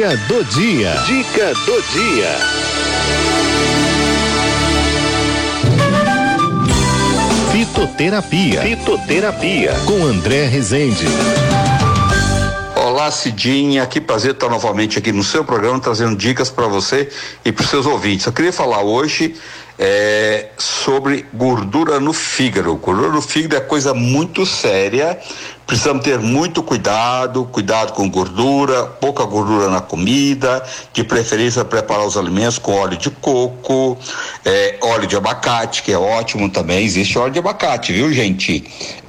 Dica do dia. Dica do dia. Fitoterapia. Fitoterapia. Com André Rezende. Olá, Cidinha, que prazer estar novamente aqui no seu programa trazendo dicas para você e para os seus ouvintes. Eu queria falar hoje é, sobre gordura no fígado. Gordura no fígado é coisa muito séria. Precisamos ter muito cuidado, cuidado com gordura, pouca gordura na comida, de preferência preparar os alimentos com óleo de coco, é, óleo de abacate, que é ótimo também. Existe óleo de abacate, viu, gente?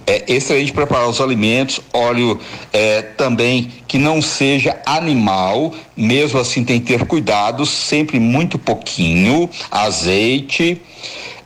É excelente preparar os alimentos, óleo é, também que não seja animal, mesmo assim tem que ter cuidado, sempre muito pouquinho, azeite,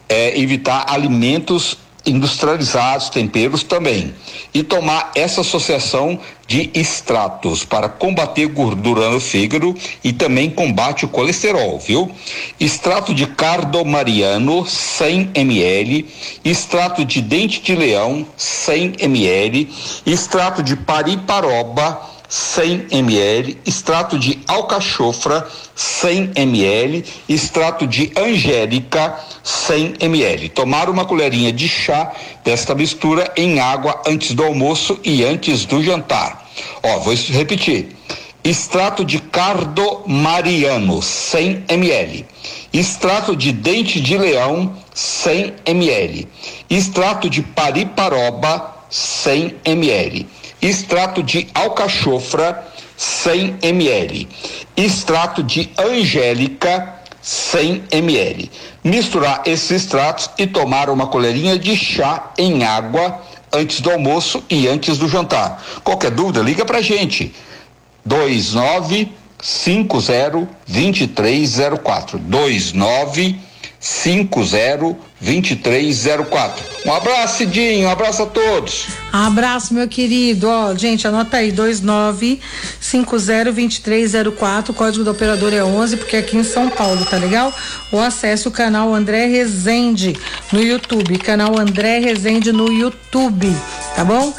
é, evitar alimentos industrializados, temperos também. E tomar essa associação de extratos para combater gordura no fígado e também combate o colesterol, viu? Extrato de cardomariano 100 ml, extrato de dente de leão 100 ml, extrato de pariparoba 100 ml, extrato de alcachofra 100 ml, extrato de angélica 100 ml. Tomar uma colherinha de chá desta mistura em água antes do almoço e antes do jantar. Ó, vou repetir. Extrato de cardomariano 100 ml. Extrato de dente de leão 100 ml. Extrato de pariparoba 100 ml extrato de alcachofra 100 ml, extrato de angélica 100 ml. Misturar esses extratos e tomar uma colherinha de chá em água antes do almoço e antes do jantar. Qualquer dúvida, liga pra gente. 29 50 2304 29 50 2304. Um abraço, Cidinho, um abraço a todos. Abraço, meu querido. Ó, gente, anota aí, 29502304, o código do operador é 11, porque é aqui em São Paulo, tá legal? Ou acesse o canal André Rezende no YouTube, canal André Rezende no YouTube, tá bom?